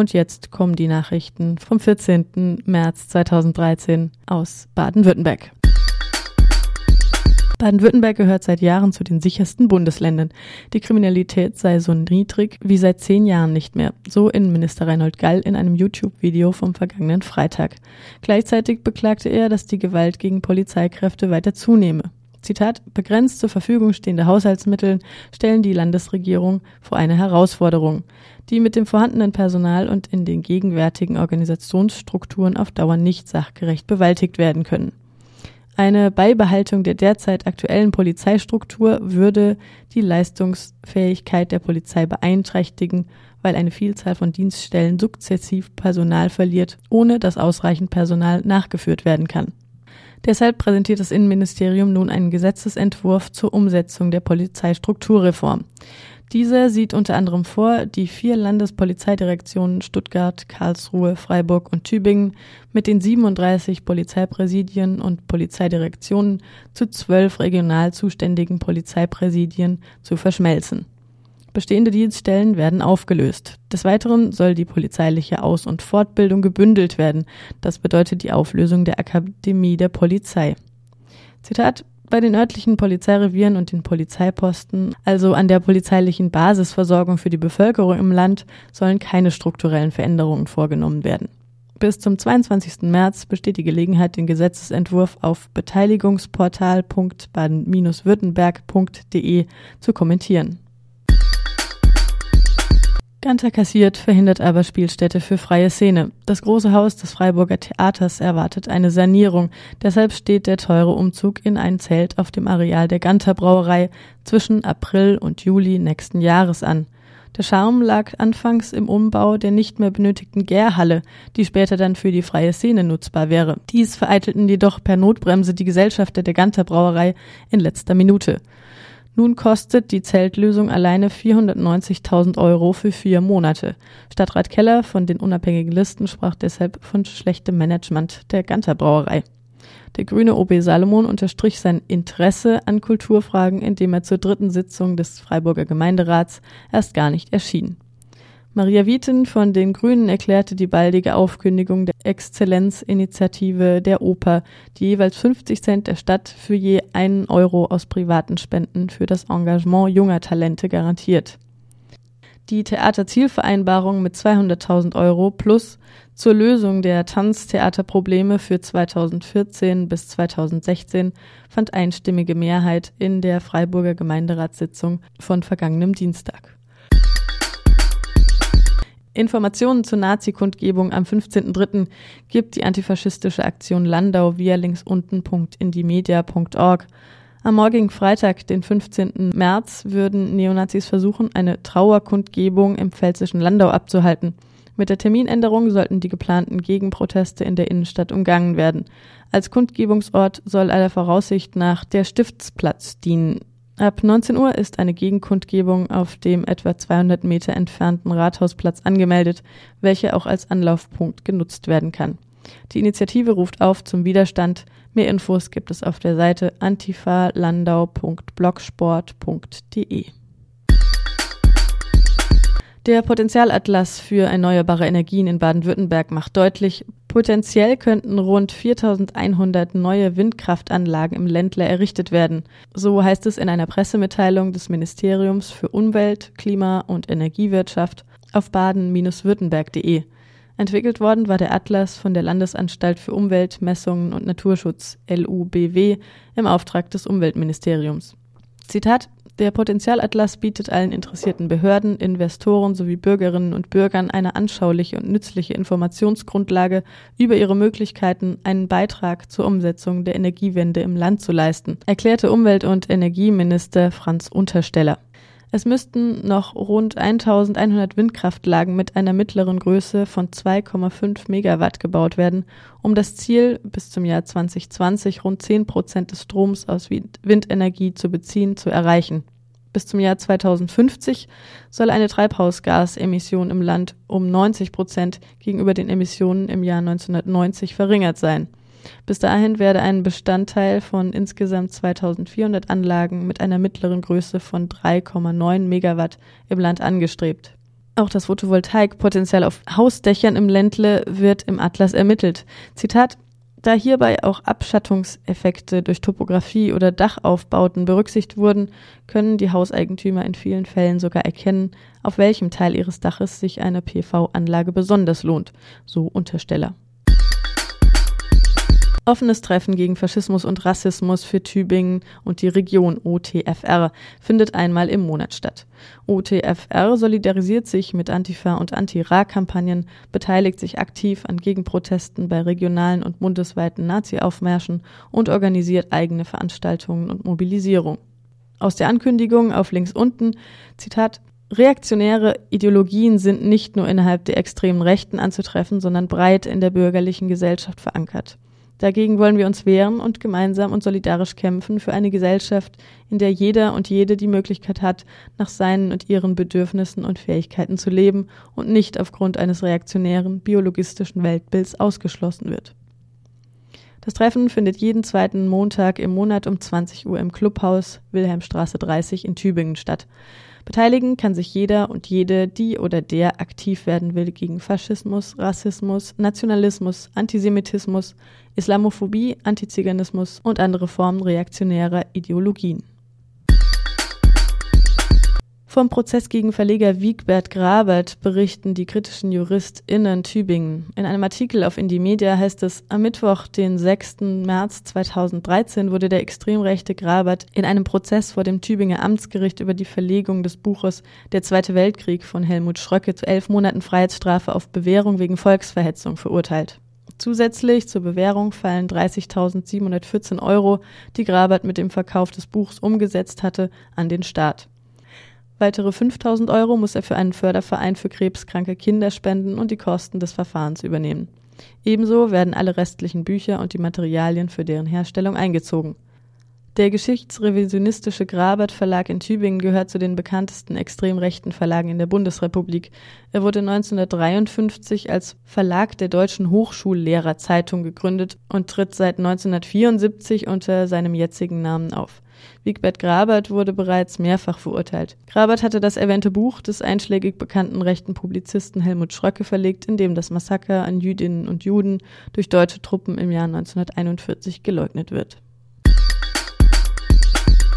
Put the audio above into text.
Und jetzt kommen die Nachrichten vom 14. März 2013 aus Baden-Württemberg. Baden-Württemberg gehört seit Jahren zu den sichersten Bundesländern. Die Kriminalität sei so niedrig wie seit zehn Jahren nicht mehr, so Innenminister Reinhold Gall in einem YouTube-Video vom vergangenen Freitag. Gleichzeitig beklagte er, dass die Gewalt gegen Polizeikräfte weiter zunehme. Zitat, begrenzt zur Verfügung stehende Haushaltsmittel stellen die Landesregierung vor eine Herausforderung, die mit dem vorhandenen Personal und in den gegenwärtigen Organisationsstrukturen auf Dauer nicht sachgerecht bewältigt werden können. Eine Beibehaltung der derzeit aktuellen Polizeistruktur würde die Leistungsfähigkeit der Polizei beeinträchtigen, weil eine Vielzahl von Dienststellen sukzessiv Personal verliert, ohne dass ausreichend Personal nachgeführt werden kann. Deshalb präsentiert das Innenministerium nun einen Gesetzesentwurf zur Umsetzung der Polizeistrukturreform. Dieser sieht unter anderem vor, die vier Landespolizeidirektionen Stuttgart, Karlsruhe, Freiburg und Tübingen mit den 37 Polizeipräsidien und Polizeidirektionen zu zwölf regional zuständigen Polizeipräsidien zu verschmelzen. Bestehende Dienststellen werden aufgelöst. Des Weiteren soll die polizeiliche Aus- und Fortbildung gebündelt werden. Das bedeutet die Auflösung der Akademie der Polizei. Zitat bei den örtlichen Polizeirevieren und den Polizeiposten, also an der polizeilichen Basisversorgung für die Bevölkerung im Land, sollen keine strukturellen Veränderungen vorgenommen werden. Bis zum 22. März besteht die Gelegenheit, den Gesetzesentwurf auf beteiligungsportal.baden-württemberg.de zu kommentieren. Ganter kassiert, verhindert aber Spielstätte für freie Szene. Das große Haus des Freiburger Theaters erwartet eine Sanierung. Deshalb steht der teure Umzug in ein Zelt auf dem Areal der Ganter Brauerei zwischen April und Juli nächsten Jahres an. Der Charme lag anfangs im Umbau der nicht mehr benötigten Gärhalle, die später dann für die freie Szene nutzbar wäre. Dies vereitelten jedoch per Notbremse die Gesellschafter der Ganter Brauerei in letzter Minute. Nun kostet die Zeltlösung alleine 490.000 Euro für vier Monate. Stadtrat Keller von den unabhängigen Listen sprach deshalb von schlechtem Management der Ganter Brauerei. Der grüne OB Salomon unterstrich sein Interesse an Kulturfragen, indem er zur dritten Sitzung des Freiburger Gemeinderats erst gar nicht erschien. Maria Wieten von den Grünen erklärte die baldige Aufkündigung der Exzellenzinitiative der Oper, die jeweils 50 Cent der Stadt für je einen Euro aus privaten Spenden für das Engagement junger Talente garantiert. Die Theaterzielvereinbarung mit 200.000 Euro plus zur Lösung der Tanztheaterprobleme für 2014 bis 2016 fand einstimmige Mehrheit in der Freiburger Gemeinderatssitzung von vergangenem Dienstag. Informationen zur Nazi-Kundgebung am 15.03. gibt die antifaschistische Aktion Landau via linksunten.indimedia.org. Am morgigen Freitag, den 15. März, würden Neonazis versuchen, eine Trauerkundgebung im pfälzischen Landau abzuhalten. Mit der Terminänderung sollten die geplanten Gegenproteste in der Innenstadt umgangen werden. Als Kundgebungsort soll aller Voraussicht nach der Stiftsplatz dienen. Ab 19 Uhr ist eine Gegenkundgebung auf dem etwa 200 Meter entfernten Rathausplatz angemeldet, welche auch als Anlaufpunkt genutzt werden kann. Die Initiative ruft auf zum Widerstand. Mehr Infos gibt es auf der Seite antifalandau.blogsport.de. Der Potenzialatlas für erneuerbare Energien in Baden-Württemberg macht deutlich, potenziell könnten rund 4100 neue Windkraftanlagen im Ländler errichtet werden. So heißt es in einer Pressemitteilung des Ministeriums für Umwelt, Klima und Energiewirtschaft auf baden-württemberg.de. Entwickelt worden war der Atlas von der Landesanstalt für Umwelt, Messungen und Naturschutz LUBW im Auftrag des Umweltministeriums. Zitat der Potenzialatlas bietet allen interessierten Behörden, Investoren sowie Bürgerinnen und Bürgern eine anschauliche und nützliche Informationsgrundlage über ihre Möglichkeiten, einen Beitrag zur Umsetzung der Energiewende im Land zu leisten, erklärte Umwelt- und Energieminister Franz Untersteller. Es müssten noch rund 1100 Windkraftlagen mit einer mittleren Größe von 2,5 Megawatt gebaut werden, um das Ziel, bis zum Jahr 2020 rund 10 Prozent des Stroms aus Windenergie zu beziehen, zu erreichen. Bis zum Jahr 2050 soll eine Treibhausgasemission im Land um 90 Prozent gegenüber den Emissionen im Jahr 1990 verringert sein. Bis dahin werde ein Bestandteil von insgesamt 2400 Anlagen mit einer mittleren Größe von 3,9 Megawatt im Land angestrebt. Auch das Photovoltaikpotenzial auf Hausdächern im Ländle wird im Atlas ermittelt. Zitat da hierbei auch Abschattungseffekte durch Topographie oder Dachaufbauten berücksichtigt wurden, können die Hauseigentümer in vielen Fällen sogar erkennen, auf welchem Teil ihres Daches sich eine PV-Anlage besonders lohnt, so Untersteller. Offenes Treffen gegen Faschismus und Rassismus für Tübingen und die Region OTFR findet einmal im Monat statt. OTFR solidarisiert sich mit Antifa und Anti-Ra-Kampagnen, beteiligt sich aktiv an Gegenprotesten bei regionalen und bundesweiten Nazi-Aufmärschen und organisiert eigene Veranstaltungen und Mobilisierung. Aus der Ankündigung auf links unten, Zitat, Reaktionäre Ideologien sind nicht nur innerhalb der extremen Rechten anzutreffen, sondern breit in der bürgerlichen Gesellschaft verankert. Dagegen wollen wir uns wehren und gemeinsam und solidarisch kämpfen für eine Gesellschaft, in der jeder und jede die Möglichkeit hat, nach seinen und ihren Bedürfnissen und Fähigkeiten zu leben und nicht aufgrund eines reaktionären biologistischen Weltbilds ausgeschlossen wird. Das Treffen findet jeden zweiten Montag im Monat um 20 Uhr im Clubhaus Wilhelmstraße 30 in Tübingen statt. Beteiligen kann sich jeder und jede, die oder der aktiv werden will gegen Faschismus, Rassismus, Nationalismus, Antisemitismus, Islamophobie, Antiziganismus und andere Formen reaktionärer Ideologien. Vom Prozess gegen Verleger Wiegbert Grabert berichten die kritischen JuristInnen Tübingen. In einem Artikel auf Indymedia heißt es, am Mittwoch, den 6. März 2013, wurde der extremrechte Grabert in einem Prozess vor dem Tübinger Amtsgericht über die Verlegung des Buches Der Zweite Weltkrieg von Helmut Schröcke zu elf Monaten Freiheitsstrafe auf Bewährung wegen Volksverhetzung verurteilt. Zusätzlich zur Bewährung fallen 30.714 Euro, die Grabert mit dem Verkauf des Buchs umgesetzt hatte, an den Staat. Weitere 5000 Euro muss er für einen Förderverein für krebskranke Kinder spenden und die Kosten des Verfahrens übernehmen. Ebenso werden alle restlichen Bücher und die Materialien für deren Herstellung eingezogen. Der geschichtsrevisionistische Grabert Verlag in Tübingen gehört zu den bekanntesten extrem rechten Verlagen in der Bundesrepublik. Er wurde 1953 als Verlag der Deutschen Hochschullehrerzeitung gegründet und tritt seit 1974 unter seinem jetzigen Namen auf. Wigbert Grabert wurde bereits mehrfach verurteilt. Grabert hatte das erwähnte Buch des einschlägig bekannten rechten Publizisten Helmut Schröcke verlegt, in dem das Massaker an Jüdinnen und Juden durch deutsche Truppen im Jahr 1941 geleugnet wird.